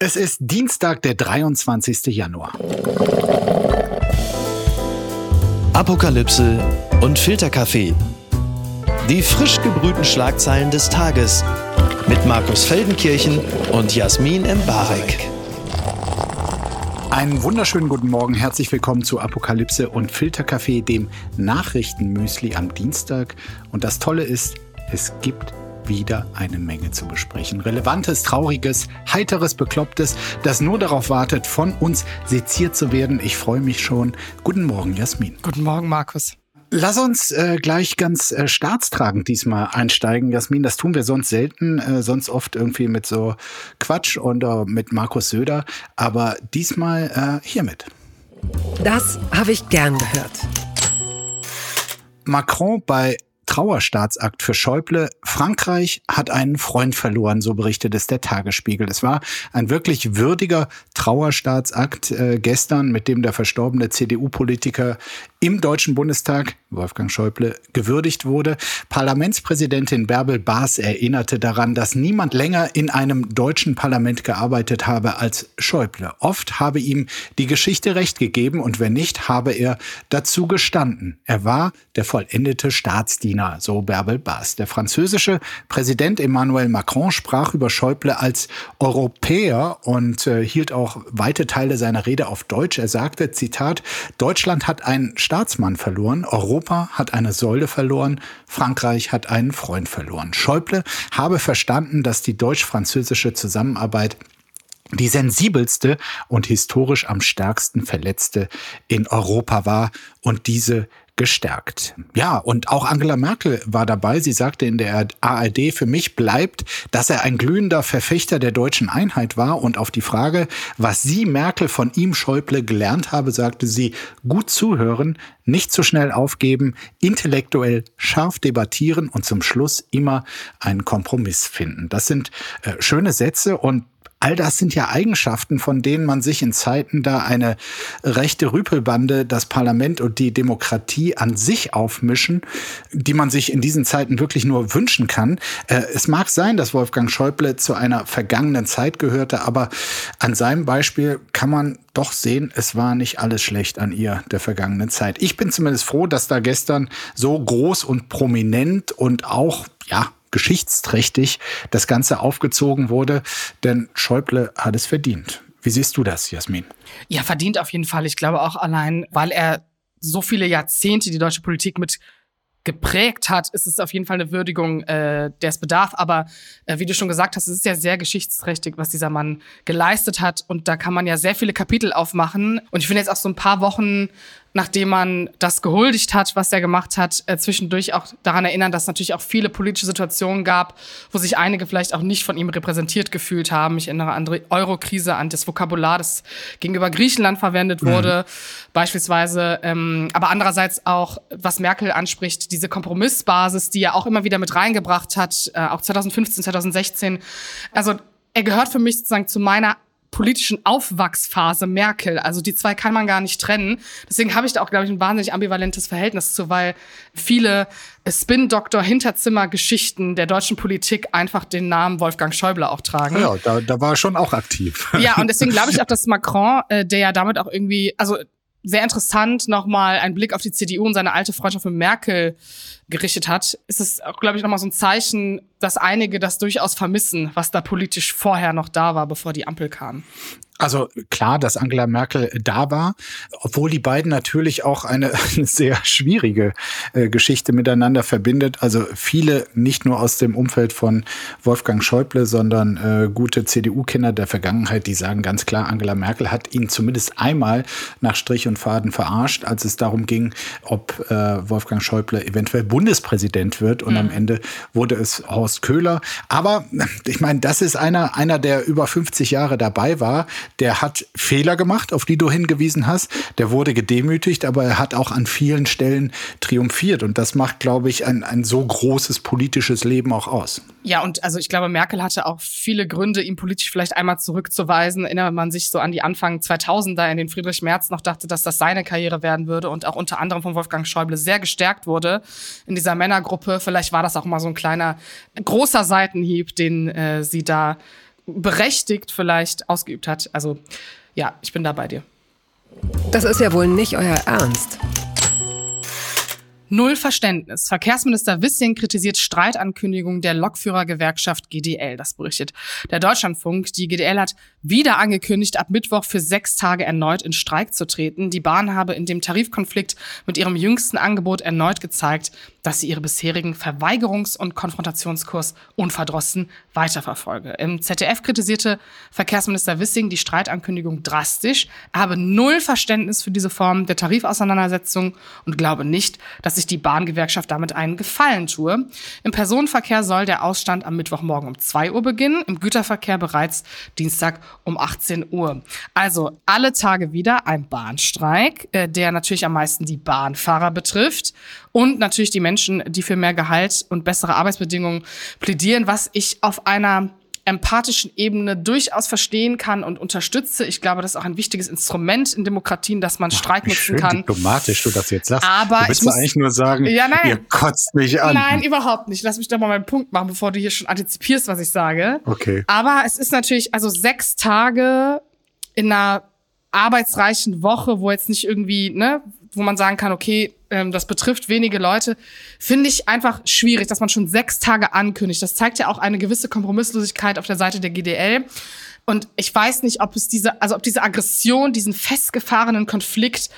Es ist Dienstag, der 23. Januar. Apokalypse und Filterkaffee. Die frisch gebrühten Schlagzeilen des Tages mit Markus Feldenkirchen und Jasmin Embarek. Einen wunderschönen guten Morgen, herzlich willkommen zu Apokalypse und Filterkaffee, dem Nachrichtenmüsli am Dienstag. Und das Tolle ist, es gibt wieder eine Menge zu besprechen. Relevantes, trauriges, heiteres, beklopptes, das nur darauf wartet, von uns seziert zu werden. Ich freue mich schon. Guten Morgen, Jasmin. Guten Morgen, Markus. Lass uns äh, gleich ganz äh, staatstragend diesmal einsteigen, Jasmin. Das tun wir sonst selten, äh, sonst oft irgendwie mit so Quatsch und äh, mit Markus Söder. Aber diesmal äh, hiermit. Das habe ich gern gehört. Macron bei Trauerstaatsakt für Schäuble. Frankreich hat einen Freund verloren, so berichtet es der Tagesspiegel. Es war ein wirklich würdiger Trauerstaatsakt äh, gestern, mit dem der verstorbene CDU-Politiker im Deutschen Bundestag, Wolfgang Schäuble, gewürdigt wurde. Parlamentspräsidentin Bärbel Baas erinnerte daran, dass niemand länger in einem deutschen Parlament gearbeitet habe als Schäuble. Oft habe ihm die Geschichte recht gegeben und wenn nicht, habe er dazu gestanden. Er war der vollendete Staatsdiener, so Bärbel Baas. Der französische Präsident Emmanuel Macron sprach über Schäuble als Europäer und äh, hielt auch weite Teile seiner Rede auf Deutsch. Er sagte, Zitat, Deutschland hat ein Staatsmann verloren, Europa hat eine Säule verloren, Frankreich hat einen Freund verloren. Schäuble habe verstanden, dass die deutsch-französische Zusammenarbeit die sensibelste und historisch am stärksten verletzte in Europa war und diese gestärkt. Ja, und auch Angela Merkel war dabei. Sie sagte in der ARD, für mich bleibt, dass er ein glühender Verfechter der deutschen Einheit war. Und auf die Frage, was sie Merkel von ihm Schäuble gelernt habe, sagte sie, gut zuhören, nicht zu schnell aufgeben, intellektuell scharf debattieren und zum Schluss immer einen Kompromiss finden. Das sind äh, schöne Sätze und All das sind ja Eigenschaften, von denen man sich in Zeiten da eine rechte Rüpelbande, das Parlament und die Demokratie an sich aufmischen, die man sich in diesen Zeiten wirklich nur wünschen kann. Äh, es mag sein, dass Wolfgang Schäuble zu einer vergangenen Zeit gehörte, aber an seinem Beispiel kann man doch sehen, es war nicht alles schlecht an ihr der vergangenen Zeit. Ich bin zumindest froh, dass da gestern so groß und prominent und auch, ja, geschichtsträchtig das Ganze aufgezogen wurde, denn Schäuble hat es verdient. Wie siehst du das, Jasmin? Ja, verdient auf jeden Fall. Ich glaube auch allein, weil er so viele Jahrzehnte die deutsche Politik mit geprägt hat, ist es auf jeden Fall eine Würdigung, äh, der es bedarf. Aber äh, wie du schon gesagt hast, es ist ja sehr geschichtsträchtig, was dieser Mann geleistet hat. Und da kann man ja sehr viele Kapitel aufmachen. Und ich finde jetzt auch so ein paar Wochen nachdem man das gehuldigt hat, was er gemacht hat, äh, zwischendurch auch daran erinnern, dass es natürlich auch viele politische Situationen gab, wo sich einige vielleicht auch nicht von ihm repräsentiert gefühlt haben. Ich erinnere an die Euro-Krise, an das Vokabular, das gegenüber Griechenland verwendet mhm. wurde, mhm. beispielsweise. Ähm, aber andererseits auch, was Merkel anspricht, diese Kompromissbasis, die er auch immer wieder mit reingebracht hat, äh, auch 2015, 2016. Also er gehört für mich sozusagen zu meiner politischen Aufwachsphase Merkel. Also die zwei kann man gar nicht trennen. Deswegen habe ich da auch, glaube ich, ein wahnsinnig ambivalentes Verhältnis zu, weil viele Spin-Doktor-Hinterzimmer-Geschichten der deutschen Politik einfach den Namen Wolfgang Schäuble auch tragen. Ja, da, da war er schon auch aktiv. Ja, und deswegen glaube ich auch, dass Macron, äh, der ja damit auch irgendwie, also sehr interessant nochmal ein Blick auf die CDU und seine alte Freundschaft mit Merkel gerichtet hat, ist es glaube ich, nochmal so ein Zeichen, dass einige das durchaus vermissen, was da politisch vorher noch da war, bevor die Ampel kam. Also klar, dass Angela Merkel da war, obwohl die beiden natürlich auch eine, sehr schwierige äh, Geschichte miteinander verbindet. Also viele, nicht nur aus dem Umfeld von Wolfgang Schäuble, sondern äh, gute CDU-Kinder der Vergangenheit, die sagen ganz klar, Angela Merkel hat ihn zumindest einmal nach Strich und Faden verarscht, als es darum ging, ob äh, Wolfgang Schäuble eventuell Bundespräsident wird. Und mhm. am Ende wurde es Horst Köhler. Aber ich meine, das ist einer, einer, der über 50 Jahre dabei war der hat Fehler gemacht, auf die du hingewiesen hast. Der wurde gedemütigt, aber er hat auch an vielen Stellen triumphiert. Und das macht, glaube ich, ein, ein so großes politisches Leben auch aus. Ja, und also ich glaube, Merkel hatte auch viele Gründe, ihn politisch vielleicht einmal zurückzuweisen. Erinnert man sich so an die Anfang 2000er, in denen Friedrich Merz noch dachte, dass das seine Karriere werden würde und auch unter anderem von Wolfgang Schäuble sehr gestärkt wurde in dieser Männergruppe. Vielleicht war das auch mal so ein kleiner, großer Seitenhieb, den äh, sie da berechtigt vielleicht ausgeübt hat. Also ja, ich bin da bei dir. Das ist ja wohl nicht euer Ernst. Null Verständnis. Verkehrsminister Wissing kritisiert Streitankündigung der Lokführergewerkschaft GDL. Das berichtet der Deutschlandfunk. Die GDL hat wieder angekündigt, ab Mittwoch für sechs Tage erneut in Streik zu treten. Die Bahn habe in dem Tarifkonflikt mit ihrem jüngsten Angebot erneut gezeigt, dass sie ihre bisherigen Verweigerungs- und Konfrontationskurs unverdrossen weiterverfolge. Im ZDF kritisierte Verkehrsminister Wissing die Streitankündigung drastisch. Er habe null Verständnis für diese Form der Tarifauseinandersetzung und glaube nicht, dass sich die Bahngewerkschaft damit einen Gefallen tue. Im Personenverkehr soll der Ausstand am Mittwochmorgen um 2 Uhr beginnen, im Güterverkehr bereits Dienstag um 18 Uhr. Also alle Tage wieder ein Bahnstreik, äh, der natürlich am meisten die Bahnfahrer betrifft und natürlich die Menschen, die für mehr Gehalt und bessere Arbeitsbedingungen plädieren, was ich auf einer empathischen Ebene durchaus verstehen kann und unterstütze. Ich glaube, das ist auch ein wichtiges Instrument in Demokratien, dass man Streik nutzen schön kann. diplomatisch du das jetzt sagst. Aber du willst ich muss- eigentlich nur sagen, Ja, nein. ihr kotzt mich an. Nein, überhaupt nicht. Lass mich doch mal meinen Punkt machen, bevor du hier schon antizipierst, was ich sage. Okay. Aber es ist natürlich, also sechs Tage in einer arbeitsreichen Woche, wo jetzt nicht irgendwie, ne, wo man sagen kann, okay, ähm, das betrifft wenige Leute, finde ich einfach schwierig, dass man schon sechs Tage ankündigt. Das zeigt ja auch eine gewisse Kompromisslosigkeit auf der Seite der GDL. Und ich weiß nicht, ob es diese, also ob diese Aggression, diesen festgefahrenen Konflikt,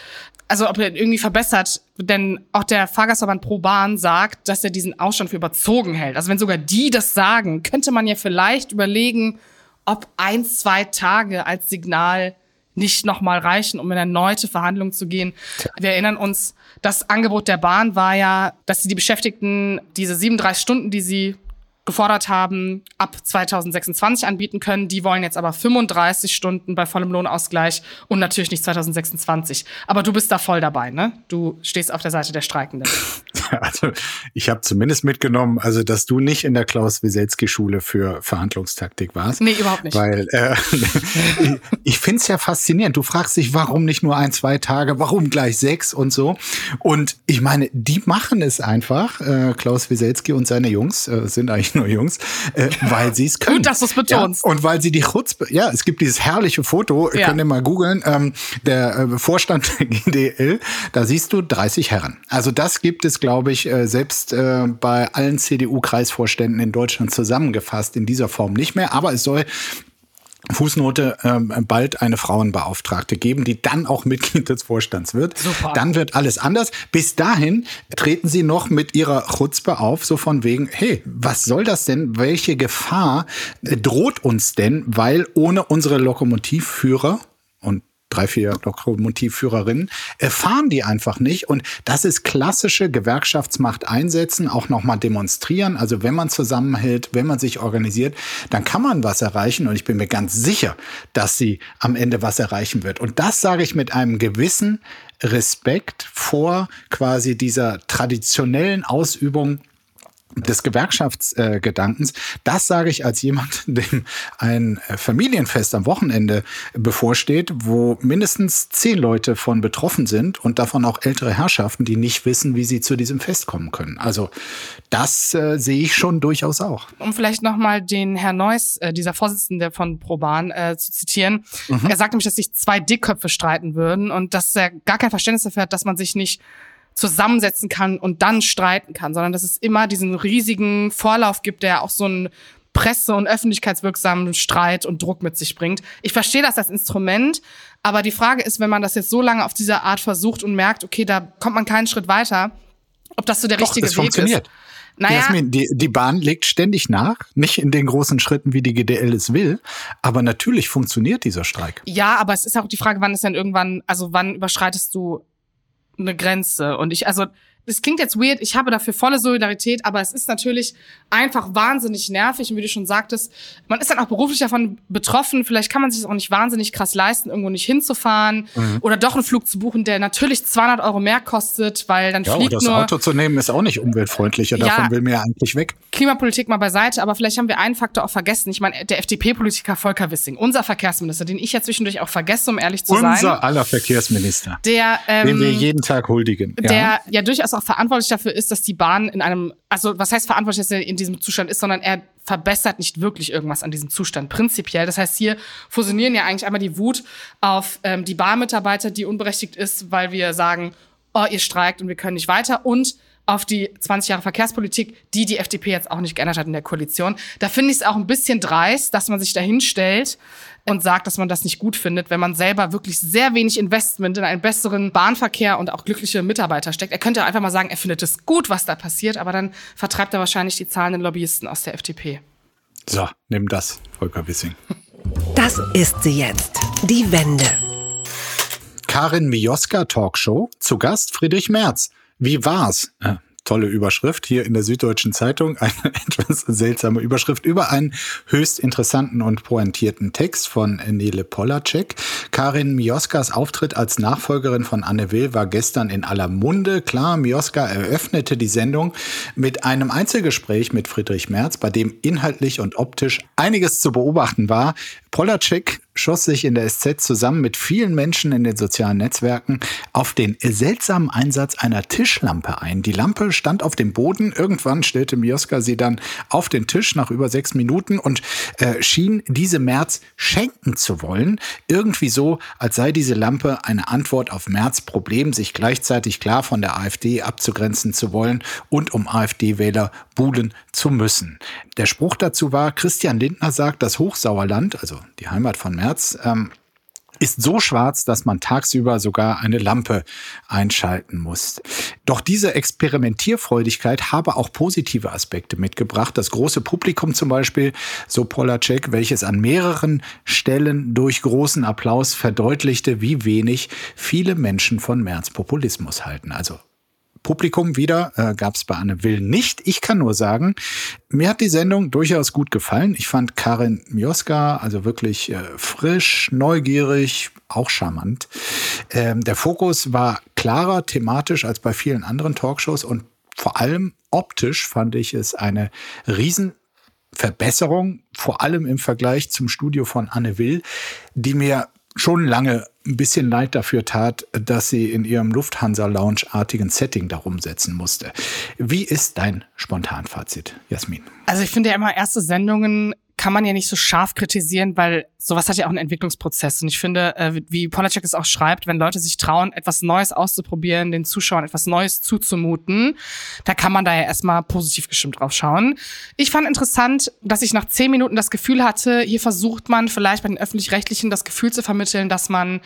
also ob er irgendwie verbessert, denn auch der Fahrgastverband Pro Bahn sagt, dass er diesen Ausstand für überzogen hält. Also wenn sogar die das sagen, könnte man ja vielleicht überlegen, ob ein, zwei Tage als Signal nicht nochmal reichen, um in erneute Verhandlungen zu gehen. Wir erinnern uns, das Angebot der Bahn war ja, dass sie die Beschäftigten diese 37 Stunden, die sie gefordert haben, ab 2026 anbieten können. Die wollen jetzt aber 35 Stunden bei vollem Lohnausgleich und natürlich nicht 2026. Aber du bist da voll dabei, ne? Du stehst auf der Seite der Streikenden. Also ich habe zumindest mitgenommen, also dass du nicht in der Klaus Wieselski Schule für Verhandlungstaktik warst. Nee, überhaupt nicht. Weil äh, ich, ich finde es ja faszinierend. Du fragst dich, warum nicht nur ein, zwei Tage, warum gleich sechs und so. Und ich meine, die machen es einfach. Äh, Klaus Wieselski und seine Jungs äh, sind eigentlich nur Jungs, äh, weil sie es können. Gut, dass du's betonst. Ja, und weil sie die Chutzpe, ja, es gibt dieses herrliche Foto, Ja. könnt ihr mal googeln, ähm, der äh, Vorstand der GDL, da siehst du 30 Herren. Also das gibt es, glaube ich, äh, selbst äh, bei allen CDU-Kreisvorständen in Deutschland zusammengefasst in dieser Form nicht mehr. Aber es soll Fußnote ähm, bald eine Frauenbeauftragte geben, die dann auch Mitglied des Vorstands wird. Super. Dann wird alles anders. Bis dahin treten sie noch mit ihrer Chutzpe auf, so von wegen, hey, was soll das denn? Welche Gefahr droht uns denn? Weil ohne unsere Lokomotivführer drei, vier Lokomotivführerinnen, äh, fahren die einfach nicht. Und das ist klassische Gewerkschaftsmacht einsetzen, auch nochmal demonstrieren. Also wenn man zusammenhält, wenn man sich organisiert, dann kann man was erreichen. Und ich bin mir ganz sicher, dass sie am Ende was erreichen wird. Und das sage ich mit einem gewissen Respekt vor quasi dieser traditionellen Ausübung des Gewerkschaftsgedankens, das sage ich als jemand, dem ein Familienfest am Wochenende bevorsteht, wo mindestens zehn Leute von betroffen sind und davon auch ältere Herrschaften, die nicht wissen, wie sie zu diesem Fest kommen können. Also das äh, sehe ich schon durchaus auch. um vielleicht nochmal den Herr Neuss, äh, dieser Vorsitzende von ProBahn, äh, zu zitieren. Mhm. Er sagt nämlich, dass sich zwei Dickköpfe streiten würden und dass er gar kein Verständnis dafür hat, dass man sich nicht zusammensetzen kann und dann streiten kann, sondern dass es immer diesen riesigen Vorlauf gibt, der auch so einen presse- und öffentlichkeitswirksamen Streit und Druck mit sich bringt. Ich verstehe das als Instrument, aber die Frage ist, wenn man das jetzt so lange auf diese Art versucht und merkt, okay, da kommt man keinen Schritt weiter, ob das so der Doch, richtige Weg funktioniert. ist. Naja, Jasmin, die, die Bahn legt ständig nach, nicht in den großen Schritten, wie die GDL es will, aber natürlich funktioniert dieser Streik. Ja, aber es ist auch die Frage, wann ist denn irgendwann, also wann überschreitest du eine Grenze? Und ich, also, das klingt jetzt weird, ich habe dafür volle Solidarität, aber es ist natürlich einfach wahnsinnig nervig und wie du schon sagtest, man ist dann auch beruflich davon betroffen, vielleicht kann man sich das auch nicht wahnsinnig krass leisten, irgendwo nicht hinzufahren Mhm. oder doch einen Flug zu buchen, der natürlich 200 Euro mehr kostet, weil dann Ja, fliegt das nur Auto zu nehmen ist auch nicht umweltfreundlicher. Ja. Davon will mir ja eigentlich weg. Klimapolitik mal beiseite, aber vielleicht haben wir einen Faktor auch vergessen. Ich meine, der FDP-Politiker Volker Wissing, unser Verkehrsminister, den ich ja zwischendurch auch vergesse, um ehrlich zu sein, Unser aller Verkehrsminister, der ähm, den wir jeden Tag huldigen. der ja. durchaus auch auch verantwortlich dafür ist, dass die Bahn in einem, also was heißt verantwortlich, dass er in diesem Zustand ist, sondern er verbessert nicht wirklich irgendwas an diesem Zustand prinzipiell. Das heißt, hier fusionieren ja eigentlich einmal die Wut auf ähm, die Bahnmitarbeiter, die unberechtigt ist, weil wir sagen, oh, ihr streikt und wir können nicht weiter und auf die 20 Jahre Verkehrspolitik, die die FDP jetzt auch nicht geändert hat in der Koalition. Da finde ich es auch ein bisschen dreist, dass man sich dahin stellt und sagt, dass man das nicht gut findet, wenn man selber wirklich sehr wenig Investment in einen besseren Bahnverkehr und auch glückliche Mitarbeiter steckt. Er könnte einfach mal sagen, er findet es gut, was da passiert, aber dann vertreibt er wahrscheinlich die zahlenden Lobbyisten aus der FDP. So, nimm das, Volker Wissing. Das ist sie jetzt, die Wende. Karin Mioska Talkshow, zu Gast Friedrich Merz. Wie war's? Äh, tolle Überschrift hier in der Süddeutschen Zeitung. Eine etwas seltsame Überschrift über einen höchst interessanten und pointierten Text von Nele Polacek. Karin Mioskas Auftritt als Nachfolgerin von Anne Will war gestern in aller Munde. Klar, Mioska eröffnete die Sendung mit einem Einzelgespräch mit Friedrich Merz, bei dem inhaltlich und optisch einiges zu beobachten war. Polacek schoss sich in der SZ zusammen mit vielen Menschen in den sozialen Netzwerken auf den seltsamen Einsatz einer Tischlampe ein. Die Lampe stand auf dem Boden. Irgendwann stellte Mioska sie dann auf den Tisch nach über sechs Minuten und äh, schien diese März schenken zu wollen. Irgendwie so, als sei diese Lampe eine Antwort auf März Problem, sich gleichzeitig klar von der AfD abzugrenzen zu wollen und um AfD-Wähler buhlen zu müssen. Der Spruch dazu war, Christian Lindner sagt, das Hochsauerland, also die Heimat von März, ähm, ist so schwarz, dass man tagsüber sogar eine Lampe einschalten muss. Doch diese Experimentierfreudigkeit habe auch positive Aspekte mitgebracht. Das große Publikum zum Beispiel, so Polacek, welches an mehreren Stellen durch großen Applaus verdeutlichte, wie wenig viele Menschen von März Populismus halten. Also Publikum wieder äh, gab es bei Anne Will nicht. Ich kann nur sagen, mir hat die Sendung durchaus gut gefallen. Ich fand Karin Mioska also wirklich äh, frisch, neugierig, auch charmant. Ähm, der Fokus war klarer thematisch als bei vielen anderen Talkshows und vor allem optisch fand ich es eine Riesenverbesserung, vor allem im Vergleich zum Studio von Anne Will, die mir schon lange ein bisschen leid dafür tat, dass sie in ihrem Lufthansa-Lounge-artigen Setting darum setzen musste. Wie ist dein Spontanfazit, Jasmin? Also ich finde ja immer erste Sendungen kann man ja nicht so scharf kritisieren, weil sowas hat ja auch einen Entwicklungsprozess. Und ich finde, äh, wie Polacek es auch schreibt, wenn Leute sich trauen, etwas Neues auszuprobieren, den Zuschauern etwas Neues zuzumuten, da kann man da ja erstmal positiv gestimmt drauf schauen. Ich fand interessant, dass ich nach zehn Minuten das Gefühl hatte, hier versucht man vielleicht bei den Öffentlich-Rechtlichen das Gefühl zu vermitteln, dass man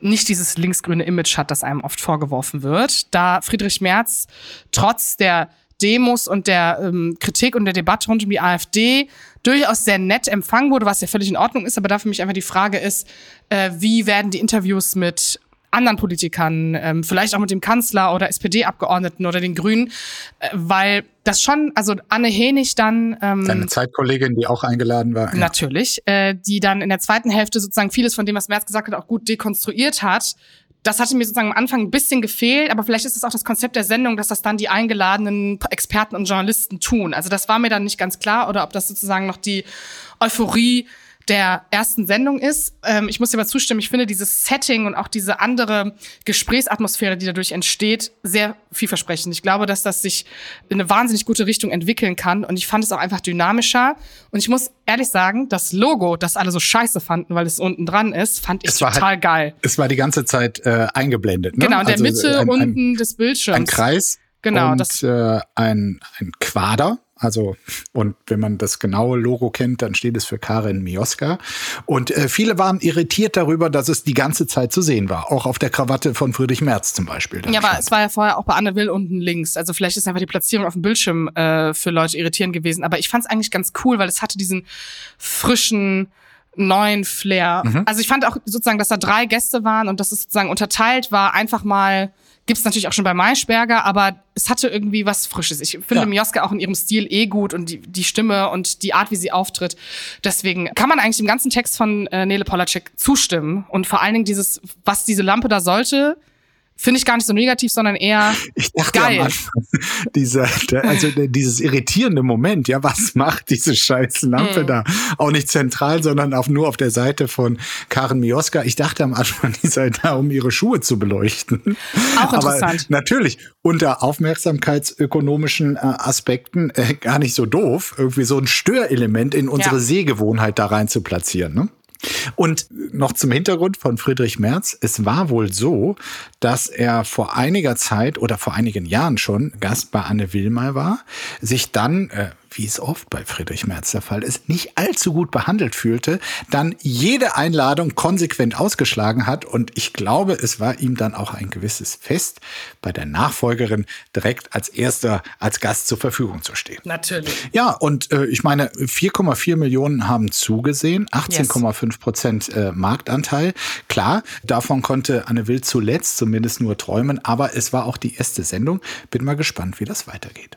nicht dieses linksgrüne Image hat, das einem oft vorgeworfen wird. Da Friedrich Merz trotz der Demos und der ähm, Kritik und der Debatte rund um die AfD durchaus sehr nett empfangen wurde, was ja völlig in Ordnung ist. Aber da für mich einfach die Frage ist, äh, wie werden die Interviews mit anderen Politikern, ähm, vielleicht auch mit dem Kanzler oder SPD-Abgeordneten oder den Grünen, äh, weil das schon, also Anne Henig dann ähm, seine Zeitkollegin, die auch eingeladen war, ja. natürlich, äh, die dann in der zweiten Hälfte sozusagen vieles von dem, was Merz gesagt hat, auch gut dekonstruiert hat, das hatte mir sozusagen am Anfang ein bisschen gefehlt, aber vielleicht ist es auch das Konzept der Sendung, dass das dann die eingeladenen Experten und Journalisten tun. Also das war mir dann nicht ganz klar oder ob das sozusagen noch die Euphorie der ersten Sendung ist. Ähm, ich muss dir aber zustimmen, ich finde dieses Setting und auch diese andere Gesprächsatmosphäre, die dadurch entsteht, sehr vielversprechend. Ich glaube, dass das sich in eine wahnsinnig gute Richtung entwickeln kann und ich fand es auch einfach dynamischer. Und ich muss ehrlich sagen, das Logo, das alle so scheiße fanden, weil es unten dran ist, fand ich total halt, geil. Es war die ganze Zeit äh, eingeblendet. Ne? Genau, in der also Mitte ein, unten des Bildschirms. Ein Kreis. Genau, und das äh, ein, ein Quader also, und wenn man das genaue Logo kennt, dann steht es für Karin Mioska. Und äh, viele waren irritiert darüber, dass es die ganze Zeit zu sehen war. Auch auf der Krawatte von Friedrich Merz zum Beispiel. Ja, aber es war ja vorher auch bei Anne Will unten links. Also vielleicht ist einfach die Platzierung auf dem Bildschirm äh, für Leute irritierend gewesen. Aber ich fand es eigentlich ganz cool, weil es hatte diesen frischen, neuen Flair. Mhm. Also ich fand auch sozusagen, dass da drei Gäste waren und dass es sozusagen unterteilt war, einfach mal Gibt's natürlich auch schon bei Maischberger, aber es hatte irgendwie was Frisches. Ich finde ja. Mioska auch in ihrem Stil eh gut und die, die Stimme und die Art, wie sie auftritt. Deswegen kann man eigentlich dem ganzen Text von äh, Nele Polacek zustimmen. Und vor allen Dingen dieses, was diese Lampe da sollte, finde ich gar nicht so negativ, sondern eher ich dachte geil. Am Anfang, dieser, also dieses irritierende Moment, ja, was macht diese scheiß Lampe Mhm. da? Auch nicht zentral, sondern auf, nur auf der Seite von Karen Mioska. Ich dachte am Anfang, die sei da, um ihre Schuhe zu beleuchten. Auch interessant. Aber natürlich, unter aufmerksamkeitsökonomischen äh, Aspekten äh, gar nicht so doof, irgendwie so ein Störelement in unsere Ja. Sehgewohnheit da rein zu platzieren. Ne? Und noch zum Hintergrund von Friedrich Merz. Es war wohl so, dass er vor einiger Zeit oder vor einigen Jahren schon Gast bei Anne Will war, sich dann, äh, wie es oft bei Friedrich Merz der Fall ist, nicht allzu gut behandelt fühlte, dann jede Einladung konsequent ausgeschlagen hat. Und ich glaube, es war ihm dann auch ein gewisses Fest, bei der Nachfolgerin direkt als erster als Gast zur Verfügung zu stehen. Natürlich. Ja, und äh, ich meine, 4,4 Millionen haben zugesehen, 18,5 Prozent äh, Marktanteil. Klar, davon konnte Anne Will zuletzt zumindest nur träumen, aber es war auch die erste Sendung. Bin mal gespannt, wie das weitergeht.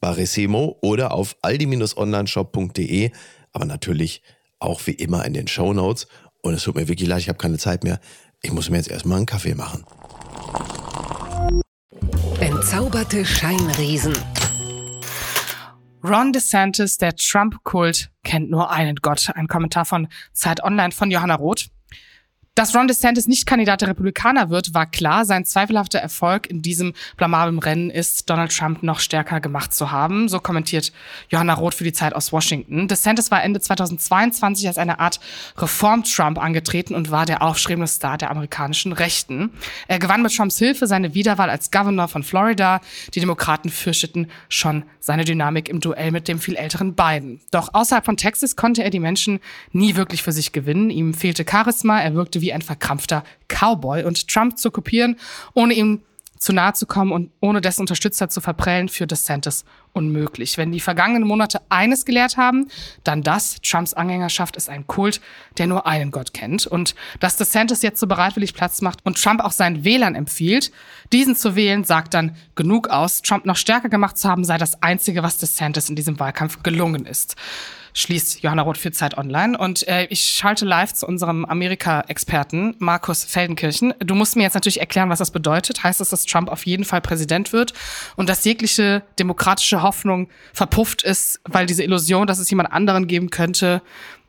Barissimo oder auf aldi-onlineshop.de, aber natürlich auch wie immer in den Show Notes. Und es tut mir wirklich leid, ich habe keine Zeit mehr. Ich muss mir jetzt erstmal einen Kaffee machen. Entzauberte Scheinriesen. Ron DeSantis, der Trump-Kult, kennt nur einen Gott. Ein Kommentar von Zeit Online von Johanna Roth. Dass Ron DeSantis nicht Kandidat der Republikaner wird, war klar. Sein zweifelhafter Erfolg in diesem blamablen Rennen ist, Donald Trump noch stärker gemacht zu haben. So kommentiert Johanna Roth für die Zeit aus Washington. DeSantis war Ende 2022 als eine Art Reform-Trump angetreten und war der aufstrebende Star der amerikanischen Rechten. Er gewann mit Trumps Hilfe seine Wiederwahl als Governor von Florida. Die Demokraten fürchteten schon seine Dynamik im Duell mit dem viel älteren Biden. Doch außerhalb von Texas konnte er die Menschen nie wirklich für sich gewinnen. Ihm fehlte Charisma, er wirkte wie ein verkrampfter Cowboy und Trump zu kopieren, ohne ihm zu nahe zu kommen und ohne dessen Unterstützer zu verprellen, für DeSantis unmöglich. Wenn die vergangenen Monate eines gelehrt haben, dann das. Trumps Anhängerschaft ist ein Kult, der nur einen Gott kennt. Und dass DeSantis jetzt so bereitwillig Platz macht und Trump auch seinen Wählern empfiehlt, diesen zu wählen, sagt dann genug aus. Trump noch stärker gemacht zu haben, sei das Einzige, was DeSantis in diesem Wahlkampf gelungen ist schließt Johanna Roth für Zeit Online. Und äh, ich schalte live zu unserem Amerika-Experten Markus Feldenkirchen. Du musst mir jetzt natürlich erklären, was das bedeutet. Heißt das, dass Trump auf jeden Fall Präsident wird und dass jegliche demokratische Hoffnung verpufft ist, weil diese Illusion, dass es jemand anderen geben könnte,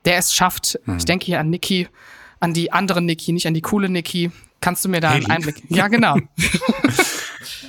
der es schafft. Ich denke hier an Nikki, an die andere Nikki, nicht an die coole Nikki. Kannst du mir da einen Haley. Einblick? Ja, genau.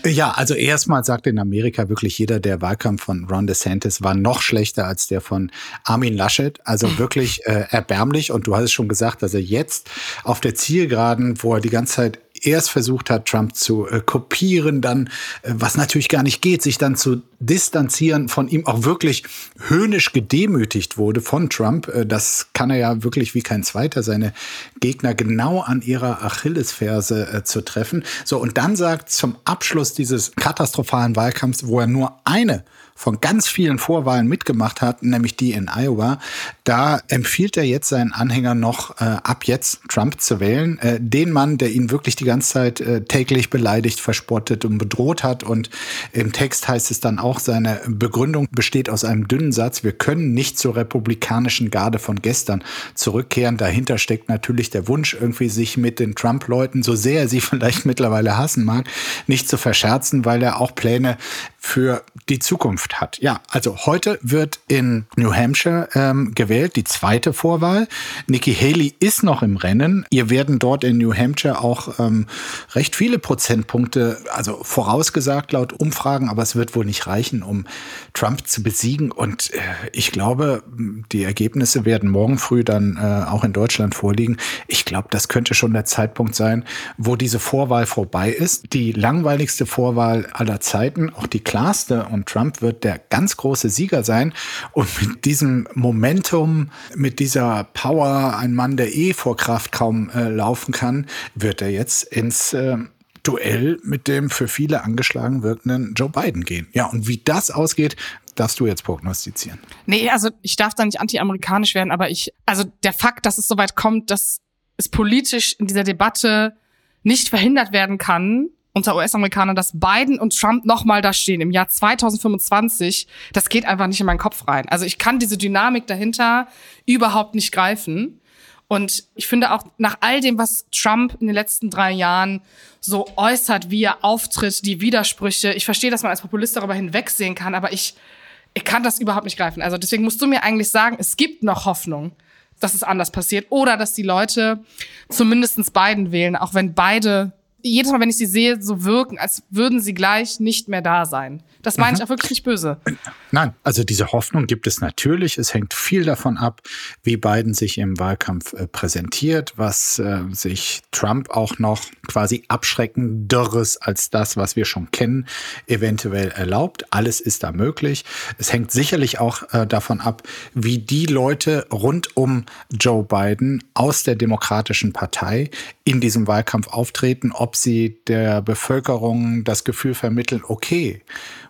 Ja, also erstmal sagt in Amerika wirklich jeder, der Wahlkampf von Ron DeSantis war noch schlechter als der von Armin Laschet. Also wirklich äh, erbärmlich. Und du hast es schon gesagt, dass er jetzt auf der Zielgeraden, wo er die ganze Zeit erst versucht hat, Trump zu äh, kopieren, dann, äh, was natürlich gar nicht geht, sich dann zu distanzieren, von ihm auch wirklich höhnisch gedemütigt wurde von Trump. Äh, das kann er ja wirklich wie kein zweiter, seine Gegner genau an ihrer Achillesferse äh, zu treffen. So, und dann sagt zum Abschluss dieses katastrophalen Wahlkampfs, wo er nur eine von ganz vielen Vorwahlen mitgemacht hat, nämlich die in Iowa, da empfiehlt er jetzt seinen Anhängern noch, äh, ab jetzt Trump zu wählen. Äh, den Mann, der ihn wirklich die ganze Zeit äh, täglich beleidigt, verspottet und bedroht hat. Und im Text heißt es dann auch, seine Begründung besteht aus einem dünnen Satz, wir können nicht zur republikanischen Garde von gestern zurückkehren. Dahinter steckt natürlich der Wunsch, irgendwie sich mit den Trump-Leuten, so sehr er sie vielleicht mittlerweile hassen mag, nicht zu verscherzen, weil er auch Pläne für die Zukunft hat. Ja, also heute wird in New Hampshire ähm, gewählt, die zweite Vorwahl. Nikki Haley ist noch im Rennen. Ihr werden dort in New Hampshire auch ähm, recht viele Prozentpunkte, also vorausgesagt laut Umfragen, aber es wird wohl nicht reichen, um Trump zu besiegen. Und äh, ich glaube, die Ergebnisse werden morgen früh dann äh, auch in Deutschland vorliegen. Ich glaube, das könnte schon der Zeitpunkt sein, wo diese Vorwahl vorbei ist. Die langweiligste Vorwahl aller Zeiten, auch die klarste und Trump wird der ganz große Sieger sein. Und mit diesem Momentum, mit dieser Power, ein Mann, der eh vor Kraft kaum äh, laufen kann, wird er jetzt ins äh, Duell mit dem für viele angeschlagen wirkenden Joe Biden gehen. Ja, und wie das ausgeht, darfst du jetzt prognostizieren. Nee, also ich darf da nicht anti-amerikanisch werden, aber ich, also der Fakt, dass es soweit kommt, dass es politisch in dieser Debatte nicht verhindert werden kann, unter US-Amerikanern, dass Biden und Trump nochmal da stehen im Jahr 2025, das geht einfach nicht in meinen Kopf rein. Also ich kann diese Dynamik dahinter überhaupt nicht greifen. Und ich finde auch nach all dem, was Trump in den letzten drei Jahren so äußert, wie er auftritt, die Widersprüche, ich verstehe, dass man als Populist darüber hinwegsehen kann, aber ich, ich kann das überhaupt nicht greifen. Also deswegen musst du mir eigentlich sagen, es gibt noch Hoffnung, dass es anders passiert oder dass die Leute zumindestens Biden wählen, auch wenn beide jedes Mal, wenn ich sie sehe, so wirken, als würden sie gleich nicht mehr da sein. Das meine mhm. ich auch wirklich nicht böse. Nein, also diese Hoffnung gibt es natürlich. Es hängt viel davon ab, wie Biden sich im Wahlkampf äh, präsentiert, was äh, sich Trump auch noch quasi abschreckenderes als das, was wir schon kennen, eventuell erlaubt. Alles ist da möglich. Es hängt sicherlich auch äh, davon ab, wie die Leute rund um Joe Biden aus der Demokratischen Partei in diesem Wahlkampf auftreten, ob sie der Bevölkerung das Gefühl vermitteln, okay,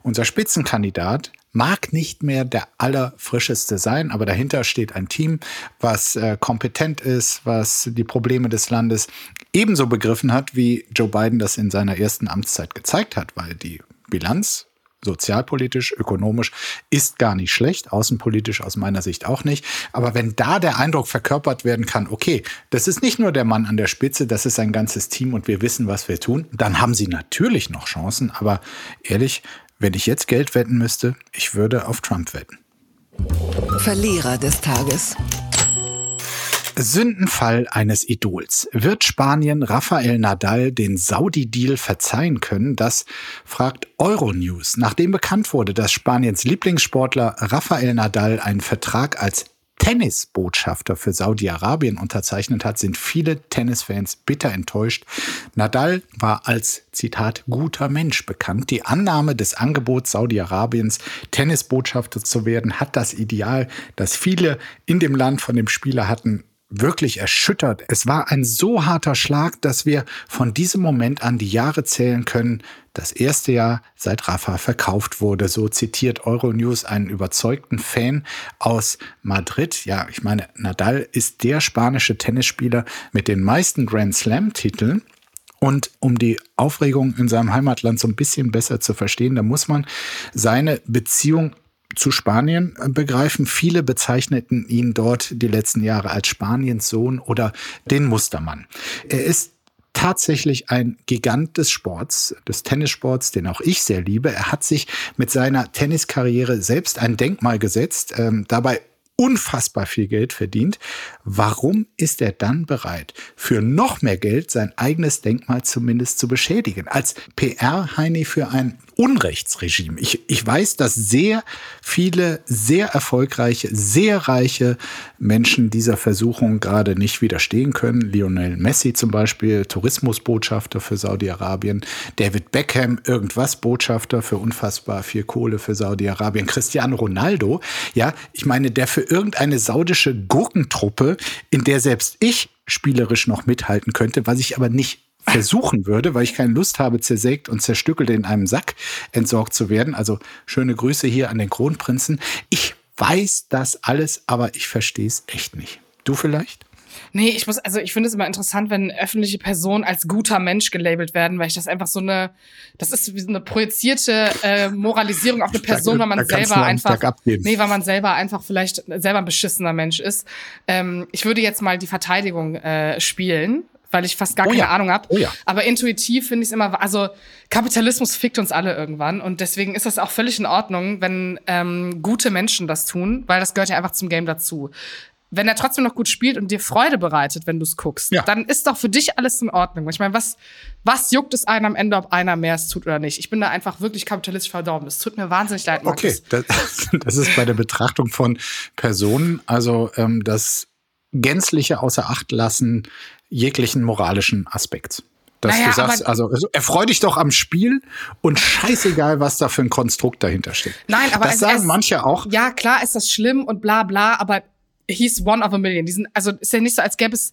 unser Spitzenkandidat mag nicht mehr der allerfrischeste sein, aber dahinter steht ein Team, was äh, kompetent ist, was die Probleme des Landes ebenso begriffen hat, wie Joe Biden das in seiner ersten Amtszeit gezeigt hat, weil die Bilanz sozialpolitisch, ökonomisch ist gar nicht schlecht, außenpolitisch aus meiner Sicht auch nicht. Aber wenn da der Eindruck verkörpert werden kann, okay, das ist nicht nur der Mann an der Spitze, das ist ein ganzes Team und wir wissen, was wir tun, dann haben sie natürlich noch Chancen. Aber ehrlich, wenn ich jetzt Geld wetten müsste, ich würde auf Trump wetten. Verlierer des Tages. Sündenfall eines Idols. Wird Spanien Rafael Nadal den Saudi-Deal verzeihen können? Das fragt Euronews. Nachdem bekannt wurde, dass Spaniens Lieblingssportler Rafael Nadal einen Vertrag als Tennisbotschafter für Saudi-Arabien unterzeichnet hat, sind viele Tennisfans bitter enttäuscht. Nadal war als Zitat guter Mensch bekannt. Die Annahme des Angebots Saudi-Arabiens, Tennisbotschafter zu werden, hat das Ideal, das viele in dem Land von dem Spieler hatten, wirklich erschüttert. Es war ein so harter Schlag, dass wir von diesem Moment an die Jahre zählen können, das erste Jahr seit Rafa verkauft wurde. So zitiert Euronews einen überzeugten Fan aus Madrid. Ja, ich meine, Nadal ist der spanische Tennisspieler mit den meisten Grand Slam-Titeln. Und um die Aufregung in seinem Heimatland so ein bisschen besser zu verstehen, da muss man seine Beziehung zu Spanien äh, begreifen. Viele bezeichneten ihn dort die letzten Jahre als Spaniens Sohn oder den Mustermann. Er ist tatsächlich ein Gigant des Sports, des Tennissports, den auch ich sehr liebe. Er hat sich mit seiner Tenniskarriere selbst ein Denkmal gesetzt. Ähm, dabei unfassbar viel Geld verdient. Warum ist er dann bereit, für noch mehr Geld sein eigenes Denkmal zumindest zu beschädigen? Als PR-Heini für ein Unrechtsregime. Ich, ich weiß, dass sehr viele, sehr erfolgreiche, sehr reiche Menschen dieser Versuchung gerade nicht widerstehen können. Lionel Messi zum Beispiel, Tourismusbotschafter für Saudi-Arabien. David Beckham, irgendwas Botschafter für unfassbar viel Kohle für Saudi-Arabien. Cristiano Ronaldo, ja, ich meine, der für irgendeine saudische Gurkentruppe, in der selbst ich spielerisch noch mithalten könnte, was ich aber nicht versuchen würde, weil ich keine Lust habe, zersägt und zerstückelt in einem Sack entsorgt zu werden. Also schöne Grüße hier an den Kronprinzen. Ich weiß das alles, aber ich verstehe es echt nicht. Du vielleicht? Nee, ich muss, also ich finde es immer interessant, wenn öffentliche Personen als guter Mensch gelabelt werden, weil ich das einfach so eine, das ist wie so eine projizierte äh, Moralisierung auf eine Person, weil man selber einfach, nee, weil man selber einfach vielleicht selber ein beschissener Mensch ist. Ähm, ich würde jetzt mal die Verteidigung äh, spielen, weil ich fast gar oh keine ja. Ahnung habe. Oh ja. Aber intuitiv finde ich es immer, also Kapitalismus fickt uns alle irgendwann und deswegen ist das auch völlig in Ordnung, wenn ähm, gute Menschen das tun, weil das gehört ja einfach zum Game dazu wenn er trotzdem noch gut spielt und dir Freude bereitet, wenn du es guckst, ja. dann ist doch für dich alles in Ordnung. Ich meine, was, was juckt es einem am Ende, ob einer mehr es tut oder nicht? Ich bin da einfach wirklich kapitalistisch verdorben. Es tut mir wahnsinnig leid, Markus. Okay, das, das ist bei der Betrachtung von Personen, also ähm, das gänzliche außer Acht lassen jeglichen moralischen Aspekts. Dass naja, du sagst, also, also erfreu dich doch am Spiel und scheißegal, was da für ein Konstrukt dahinter steht. Nein, aber das es, sagen es, manche auch. Ja, klar ist das schlimm und bla bla, aber hieß One of a Million. Die sind, also ist ja nicht so, als gäbe es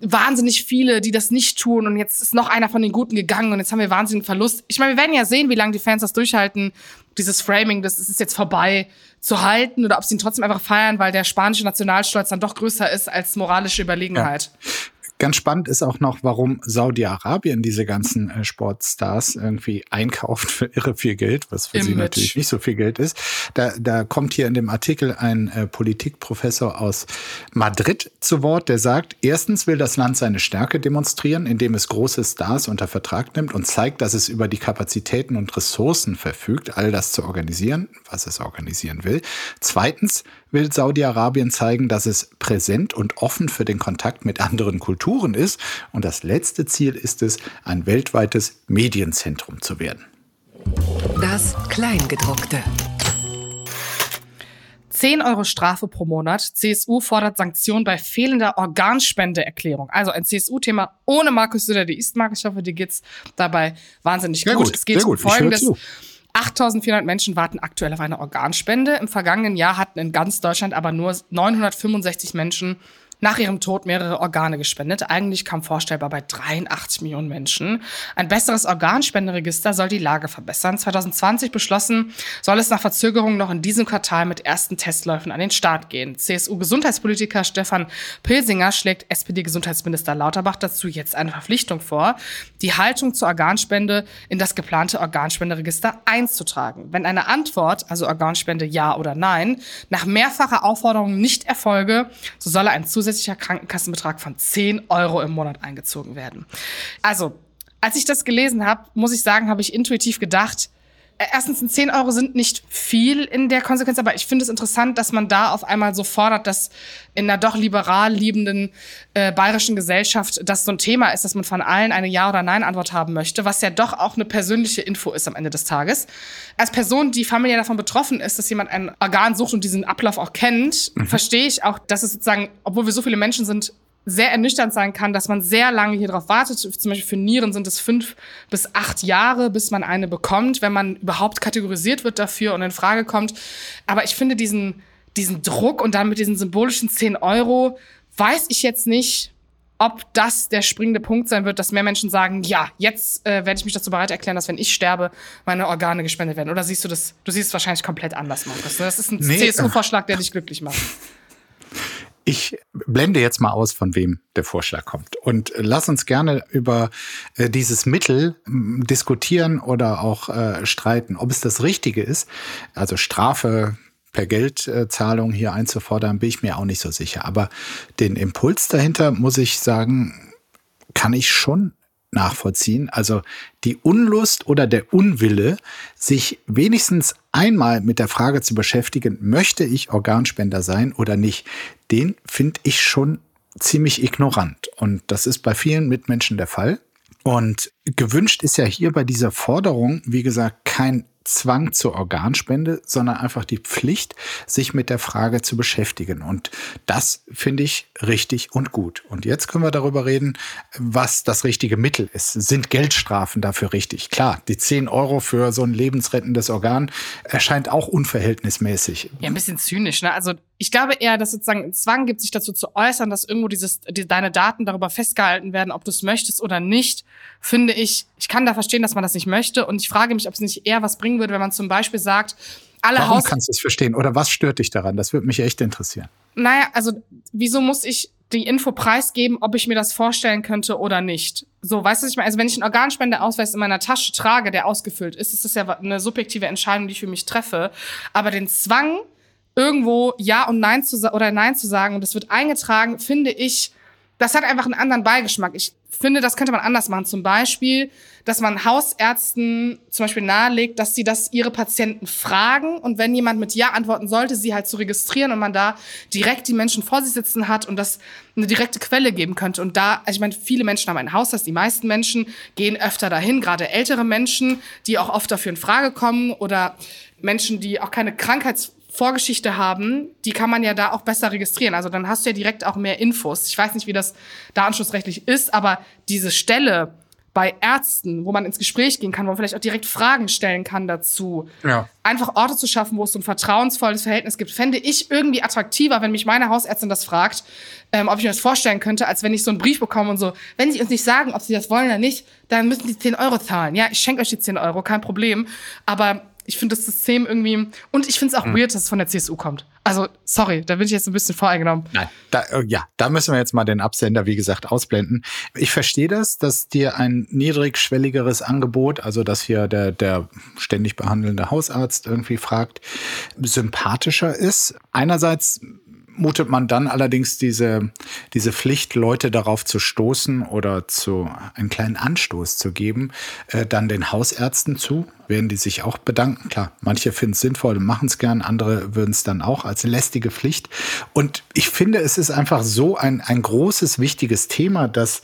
wahnsinnig viele, die das nicht tun und jetzt ist noch einer von den Guten gegangen und jetzt haben wir wahnsinnigen Verlust. Ich meine, wir werden ja sehen, wie lange die Fans das durchhalten, dieses Framing, das ist jetzt vorbei zu halten oder ob sie ihn trotzdem einfach feiern, weil der spanische Nationalstolz dann doch größer ist als moralische Überlegenheit. Ja. Ganz spannend ist auch noch, warum Saudi-Arabien diese ganzen äh, Sportstars irgendwie einkauft für irre viel Geld, was für Image. sie natürlich nicht so viel Geld ist. Da, da kommt hier in dem Artikel ein äh, Politikprofessor aus Madrid zu Wort, der sagt, erstens will das Land seine Stärke demonstrieren, indem es große Stars unter Vertrag nimmt und zeigt, dass es über die Kapazitäten und Ressourcen verfügt, all das zu organisieren, was es organisieren will. Zweitens will Saudi-Arabien zeigen, dass es präsent und offen für den Kontakt mit anderen Kulturen ist. Und das letzte Ziel ist es, ein weltweites Medienzentrum zu werden. Das Kleingedruckte. 10 Euro Strafe pro Monat. CSU fordert Sanktionen bei fehlender Organspendeerklärung. Also ein CSU-Thema ohne Markus Söder, die ist Markus. Ich hoffe, dir geht's dabei wahnsinnig gut. gut. Es geht um Folgendes. 8400 Menschen warten aktuell auf eine Organspende. Im vergangenen Jahr hatten in ganz Deutschland aber nur 965 Menschen nach ihrem Tod mehrere Organe gespendet. Eigentlich kaum vorstellbar bei 83 Millionen Menschen. Ein besseres Organspenderegister soll die Lage verbessern. 2020 beschlossen, soll es nach Verzögerung noch in diesem Quartal mit ersten Testläufen an den Start gehen. CSU-Gesundheitspolitiker Stefan Pilsinger schlägt SPD-Gesundheitsminister Lauterbach dazu jetzt eine Verpflichtung vor, die Haltung zur Organspende in das geplante Organspenderegister einzutragen. Wenn eine Antwort, also Organspende ja oder nein, nach mehrfacher Aufforderung nicht erfolge, so solle ein zusätzlicher zusätzlicher Krankenkassenbetrag von 10 Euro im Monat eingezogen werden. Also, als ich das gelesen habe, muss ich sagen, habe ich intuitiv gedacht, erstens, 10 Euro sind nicht viel in der Konsequenz, aber ich finde es interessant, dass man da auf einmal so fordert, dass in einer doch liberal liebenden äh, bayerischen Gesellschaft das so ein Thema ist, dass man von allen eine Ja- oder Nein-Antwort haben möchte, was ja doch auch eine persönliche Info ist am Ende des Tages. Als Person, die familiär davon betroffen ist, dass jemand ein Organ sucht und diesen Ablauf auch kennt, mhm. verstehe ich auch, dass es sozusagen, obwohl wir so viele Menschen sind, sehr ernüchternd sein kann, dass man sehr lange hier drauf wartet. Zum Beispiel für Nieren sind es fünf bis acht Jahre, bis man eine bekommt, wenn man überhaupt kategorisiert wird dafür und in Frage kommt. Aber ich finde diesen, diesen Druck und dann mit diesen symbolischen zehn Euro, weiß ich jetzt nicht, ob das der springende Punkt sein wird, dass mehr Menschen sagen, ja, jetzt äh, werde ich mich dazu bereit erklären, dass wenn ich sterbe, meine Organe gespendet werden. Oder siehst du das? Du siehst es wahrscheinlich komplett anders, Markus. Das ist ein nee. CSU-Vorschlag, der dich glücklich macht. Ich blende jetzt mal aus, von wem der Vorschlag kommt. Und lass uns gerne über äh, dieses Mittel diskutieren oder auch äh, streiten, ob es das Richtige ist. Also Strafe per Geldzahlung hier einzufordern, bin ich mir auch nicht so sicher. Aber den Impuls dahinter, muss ich sagen, kann ich schon nachvollziehen. Also die Unlust oder der Unwille, sich wenigstens einmal mit der Frage zu beschäftigen, möchte ich Organspender sein oder nicht, den finde ich schon ziemlich ignorant. Und das ist bei vielen Mitmenschen der Fall. Und gewünscht ist ja hier bei dieser Forderung, wie gesagt, kein Zwang zur Organspende, sondern einfach die Pflicht, sich mit der Frage zu beschäftigen. Und das finde ich richtig und gut. Und jetzt können wir darüber reden, was das richtige Mittel ist. Sind Geldstrafen dafür richtig? Klar, die 10 Euro für so ein lebensrettendes Organ erscheint auch unverhältnismäßig. Ja, ein bisschen zynisch. Ne? Also ich glaube eher, dass sozusagen Zwang gibt, sich dazu zu äußern, dass irgendwo dieses, die, deine Daten darüber festgehalten werden, ob du es möchtest oder nicht, finde ich, ich kann da verstehen, dass man das nicht möchte. Und ich frage mich, ob es nicht eher was bringen würde, wenn man zum Beispiel sagt, alle Warum Haus kannst du es verstehen? Oder was stört dich daran? Das würde mich echt interessieren. Naja, also wieso muss ich die Info preisgeben, ob ich mir das vorstellen könnte oder nicht? So, weißt du, was ich meine? Also wenn ich einen Organspendeausweis in meiner Tasche trage, der ausgefüllt ist, ist das ja eine subjektive Entscheidung, die ich für mich treffe. Aber den Zwang, irgendwo Ja und Nein zu oder Nein zu sagen und das wird eingetragen, finde ich, das hat einfach einen anderen Beigeschmack. Ich finde, das könnte man anders machen. Zum Beispiel, dass man Hausärzten zum Beispiel nahelegt, dass sie das ihre Patienten fragen und wenn jemand mit Ja antworten sollte, sie halt zu registrieren und man da direkt die Menschen vor sich sitzen hat und das eine direkte Quelle geben könnte. Und da, also ich meine, viele Menschen haben ein Hausarzt, die meisten Menschen gehen öfter dahin, gerade ältere Menschen, die auch oft dafür in Frage kommen oder Menschen, die auch keine Krankheits Vorgeschichte haben, die kann man ja da auch besser registrieren. Also dann hast du ja direkt auch mehr Infos. Ich weiß nicht, wie das da anschlussrechtlich ist, aber diese Stelle bei Ärzten, wo man ins Gespräch gehen kann, wo man vielleicht auch direkt Fragen stellen kann dazu. Ja. Einfach Orte zu schaffen, wo es so ein vertrauensvolles Verhältnis gibt, fände ich irgendwie attraktiver, wenn mich meine Hausärztin das fragt, ähm, ob ich mir das vorstellen könnte, als wenn ich so einen Brief bekomme und so, wenn sie uns nicht sagen, ob sie das wollen oder nicht, dann müssen sie 10 Euro zahlen. Ja, ich schenke euch die 10 Euro, kein Problem. Aber ich finde das System irgendwie und ich finde es auch mhm. weird, dass es von der CSU kommt. Also sorry, da bin ich jetzt ein bisschen voreingenommen. Nein, da, äh, ja, da müssen wir jetzt mal den Absender, wie gesagt, ausblenden. Ich verstehe das, dass dir ein niedrigschwelligeres Angebot, also dass hier der der ständig behandelnde Hausarzt irgendwie fragt, sympathischer ist. Einerseits mutet man dann allerdings diese, diese Pflicht, Leute darauf zu stoßen oder zu einen kleinen Anstoß zu geben, äh, dann den Hausärzten zu, werden die sich auch bedanken. Klar, manche finden es sinnvoll und machen es gern, andere würden es dann auch als lästige Pflicht. Und ich finde, es ist einfach so ein, ein großes, wichtiges Thema, dass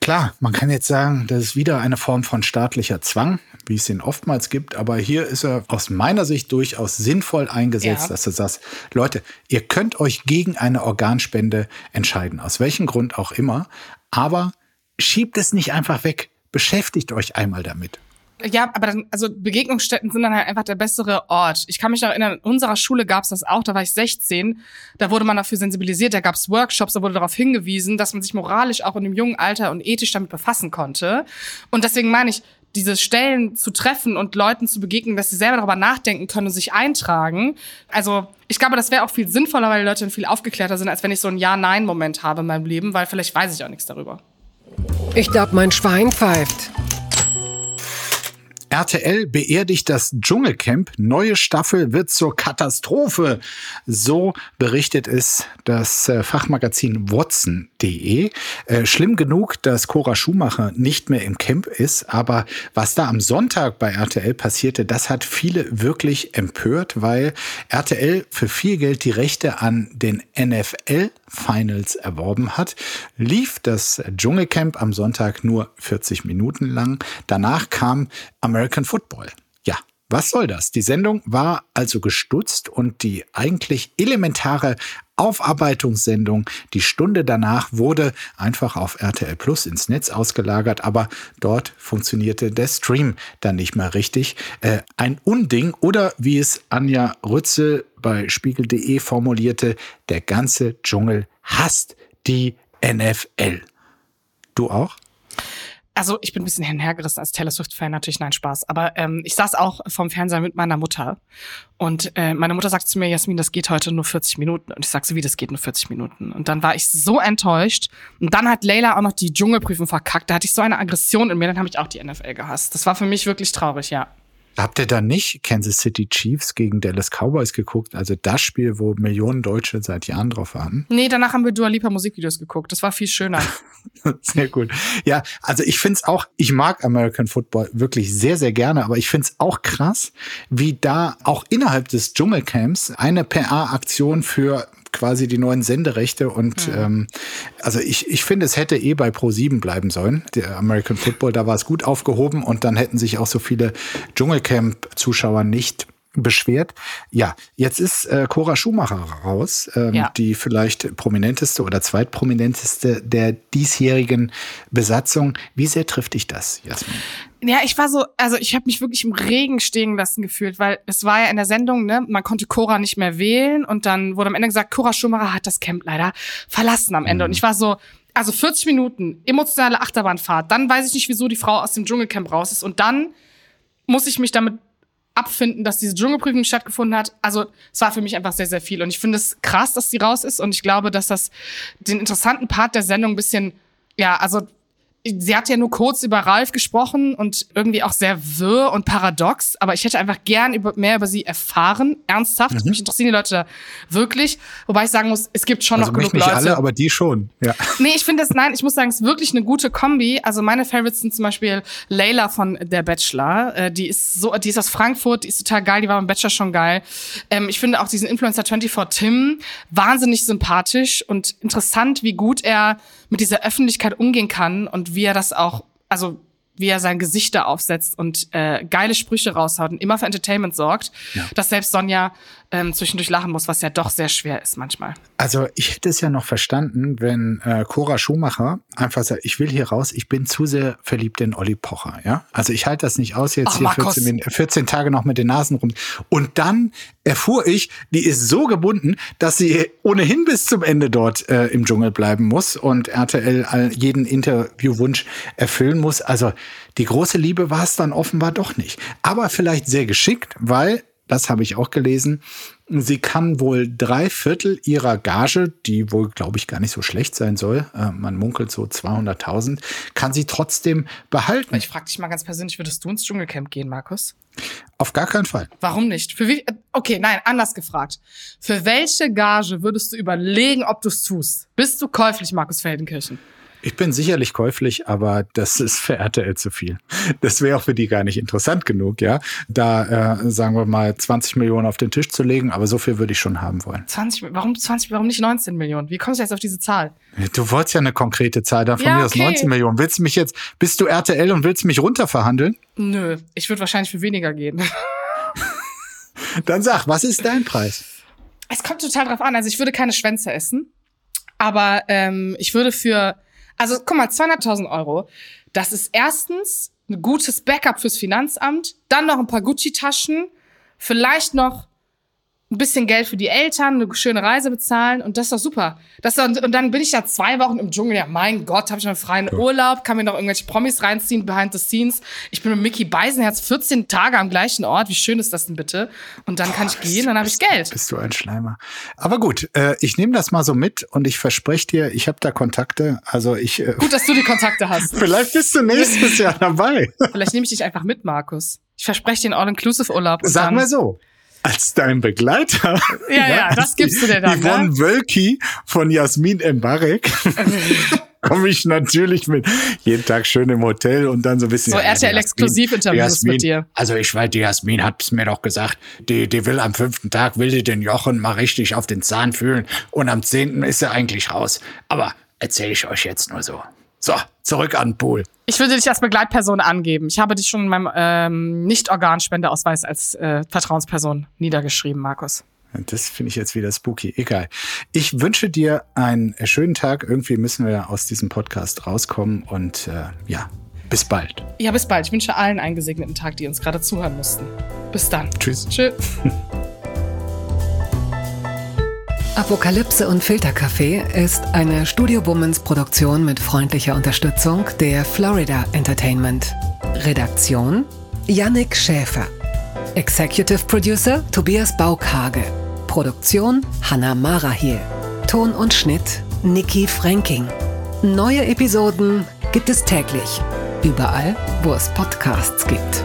Klar, man kann jetzt sagen, das ist wieder eine Form von staatlicher Zwang, wie es ihn oftmals gibt, aber hier ist er aus meiner Sicht durchaus sinnvoll eingesetzt, ja. dass du sagst, Leute, ihr könnt euch gegen eine Organspende entscheiden, aus welchem Grund auch immer, aber schiebt es nicht einfach weg, beschäftigt euch einmal damit. Ja, aber dann, also Begegnungsstätten sind dann halt einfach der bessere Ort. Ich kann mich noch erinnern, in unserer Schule gab's das auch, da war ich 16, da wurde man dafür sensibilisiert, da gab's Workshops, da wurde darauf hingewiesen, dass man sich moralisch auch in einem jungen Alter und ethisch damit befassen konnte. Und deswegen meine ich, diese Stellen zu treffen und Leuten zu begegnen, dass sie selber darüber nachdenken können und sich eintragen. Also ich glaube, das wäre auch viel sinnvoller, weil die Leute dann viel aufgeklärter sind, als wenn ich so einen Ja-Nein-Moment habe in meinem Leben, weil vielleicht weiß ich auch nichts darüber. Ich glaube, mein Schwein pfeift. RTL beerdigt das Dschungelcamp. Neue Staffel wird zur Katastrophe. So berichtet es das äh, Fachmagazin Watson.de. Äh, schlimm genug, dass Cora Schumacher nicht mehr im Camp ist. Aber was da am Sonntag bei RTL passierte, das hat viele wirklich empört, weil RTL für viel Geld die Rechte an den NFL Finals erworben hat, lief das Dschungelcamp am Sonntag nur 40 Minuten lang. Danach kam American Football. Ja, was soll das? Die Sendung war also gestutzt und die eigentlich elementare Aufarbeitungssendung, die Stunde danach, wurde einfach auf RTL Plus ins Netz ausgelagert, aber dort funktionierte der Stream dann nicht mehr richtig. Äh, ein Unding oder wie es Anja Rützel bei spiegel.de formulierte, der ganze Dschungel hasst die NFL. Du auch? Also ich bin ein bisschen hinhergerissen als Taylor Swift-Fan, natürlich, nein, Spaß. Aber ähm, ich saß auch vom Fernseher mit meiner Mutter und äh, meine Mutter sagt zu mir, Jasmin, das geht heute nur 40 Minuten. Und ich sag so, wie, das geht nur 40 Minuten? Und dann war ich so enttäuscht. Und dann hat Leila auch noch die Dschungelprüfung verkackt. Da hatte ich so eine Aggression in mir, dann habe ich auch die NFL gehasst. Das war für mich wirklich traurig, ja. Habt ihr da nicht Kansas City Chiefs gegen Dallas Cowboys geguckt? Also das Spiel, wo Millionen Deutsche seit Jahren drauf waren? Nee, danach haben wir Dua Lipa Musikvideos geguckt. Das war viel schöner. sehr gut. Ja, also ich find's auch, ich mag American Football wirklich sehr, sehr gerne, aber ich find's auch krass, wie da auch innerhalb des Dschungelcamps eine PA-Aktion für quasi die neuen Senderechte und Mhm. ähm, also ich, ich finde, es hätte eh bei Pro7 bleiben sollen. Der American Football, da war es gut aufgehoben und dann hätten sich auch so viele Dschungelcamp-Zuschauer nicht beschwert. Ja, jetzt ist äh, Cora Schumacher raus, ähm, Ja. die vielleicht prominenteste oder zweitprominenteste der diesjährigen Besatzung. Wie sehr trifft dich das, Jasmin? Ja, ich war so, also ich habe mich wirklich im Regen stehen lassen gefühlt, weil es war ja in der Sendung, ne, man konnte Cora nicht mehr wählen und dann wurde am Ende gesagt, Cora Schumacher hat das Camp leider verlassen am Ende. Und ich war so, also 40 Minuten emotionale Achterbahnfahrt, dann weiß ich nicht, wieso die Frau aus dem Dschungelcamp raus ist und dann muss ich mich damit abfinden, dass diese Dschungelprüfung stattgefunden hat. Also es war für mich einfach sehr, sehr viel. Und ich finde es krass, dass die raus ist. Und ich glaube, dass das den interessanten Part der Sendung ein bisschen, ja, also sie hat ja nur kurz über Ralf gesprochen und irgendwie auch sehr wirr und paradox, aber ich hätte einfach gern über, mehr über sie erfahren, ernsthaft. Mich interessieren die Leute wirklich. Wobei ich sagen muss, es gibt schon Also noch genug nicht Leute. alle, aber die schon. Ja. Nee, ich finde es, nein, ich muss sagen, es ist wirklich eine gute Kombi. Also meine Favorites sind zum Beispiel Layla von Der Bachelor. Äh, die ist so, die ist aus Frankfurt, die ist total geil, die war beim Bachelor schon geil. Ähm, ich finde auch diesen Influencer 24 Tim wahnsinnig sympathisch und interessant, wie gut er mit dieser Öffentlichkeit umgehen kann und wie er das auch, also wie er sein Gesicht da aufsetzt und äh, geile Sprüche raushaut und immer für Entertainment sorgt, dass selbst Sonja ähm, zwischendurch lachen muss, was ja doch sehr schwer ist manchmal. Also ich hätte es ja noch verstanden, wenn äh, Cora Schumacher einfach sagt, ich will hier raus, ich bin zu sehr verliebt in Olli Pocher. Ja, Also ich halte das nicht aus, jetzt Ach, hier Markus. 14, Min- 14 Tage noch mit den Nasen rum. Und dann erfuhr ich, die ist so gebunden, dass sie ohnehin bis zum Ende dort äh, im Dschungel bleiben muss und RTL all, jeden Interviewwunsch erfüllen muss. Also die große Liebe war es dann offenbar doch nicht. Aber vielleicht sehr geschickt, weil das habe ich auch gelesen. Sie kann wohl drei Viertel ihrer Gage, die wohl, glaube ich, gar nicht so schlecht sein soll, äh, man munkelt so 200.000, kann sie trotzdem behalten. Ich frage dich mal ganz persönlich, würdest du ins Dschungelcamp gehen, Markus? Auf gar keinen Fall. Warum nicht? Für wie, äh, okay, nein, anders gefragt. Für welche Gage würdest du überlegen, ob du es tust? Bist du käuflich, Markus Feldenkirchen? Ich bin sicherlich käuflich, aber das ist für RTL zu viel. Das wäre auch für die gar nicht interessant genug, ja. Da, äh, sagen wir mal, 20 Millionen auf den Tisch zu legen, aber so viel würde ich schon haben wollen. 20, warum 20, warum nicht 19 Millionen? Wie kommst du jetzt auf diese Zahl? Du wolltest ja eine konkrete Zahl, dann von Ja, mir aus okay. 19 Millionen. Willst du mich jetzt, bist du RTL und willst mich runterverhandeln? Nö, ich würde wahrscheinlich für weniger gehen. Dann sag, was ist dein Preis? Es kommt total drauf an. Also ich würde keine Schwänze essen, aber ähm, ich würde für, also guck mal, 200.000 Euro. Das ist erstens ein gutes Backup fürs Finanzamt, dann noch ein paar Gucci-Taschen, vielleicht noch ein bisschen Geld für die Eltern, eine schöne Reise bezahlen und das ist doch super. Das ist doch, und dann bin ich ja zwei Wochen im Dschungel. Ja, mein Gott, habe ich einen freien Urlaub, kann mir noch irgendwelche Promis reinziehen, behind the scenes. Ich bin mit Mickey Beisenherz 14 Tage am gleichen Ort. Wie schön ist das denn bitte? Und dann kann ich gehen, dann habe ich Geld. Bist du ein Schleimer. Aber gut, äh, ich nehme das mal so mit und ich verspreche dir, ich habe da Kontakte. Also ich, äh, Gut, dass du die Kontakte hast. vielleicht bist du nächstes Jahr dabei. Vielleicht nehme ich dich einfach mit, Markus. Ich verspreche dir einen All-Inclusive-Urlaub. Sag mal so. Als dein Begleiter. Ja, ja, das gibst du dir dann, Yvonne ne? Wölki von Jasmin Mbarek. Komme ich natürlich mit. Jeden Tag schön im Hotel und dann so ein bisschen. So ja, die RTL Jasmin- Exklusivinterviews die Jasmin- mit dir. Also ich weiß, die Jasmin hat's mir doch gesagt, die, die will am fünften Tag, will die den Jochen mal richtig auf den Zahn fühlen und am zehnten ist sie eigentlich raus. Aber erzähle ich euch jetzt nur so. So, zurück an den Pool. Ich würde dich als Begleitperson angeben. Ich habe dich schon in meinem ähm, Nicht-Organspendeausweis als äh, Vertrauensperson niedergeschrieben, Markus. Das finde ich jetzt wieder spooky. Egal. Ich wünsche dir einen schönen Tag. Irgendwie müssen wir aus diesem Podcast rauskommen und äh, ja, bis bald. Ja, bis bald. Ich wünsche allen einen gesegneten Tag, die uns gerade zuhören mussten. Bis dann. Tschüss. Tschüss. Apokalypse und Filterkaffee ist eine Studio Womans Produktion mit freundlicher Unterstützung der Florida Entertainment. Redaktion Yannick Schäfer. Executive Producer Tobias Baukage. Produktion Hanna Marahiel. Ton und Schnitt Niki Franking. Neue Episoden gibt es täglich. Überall, wo es Podcasts gibt.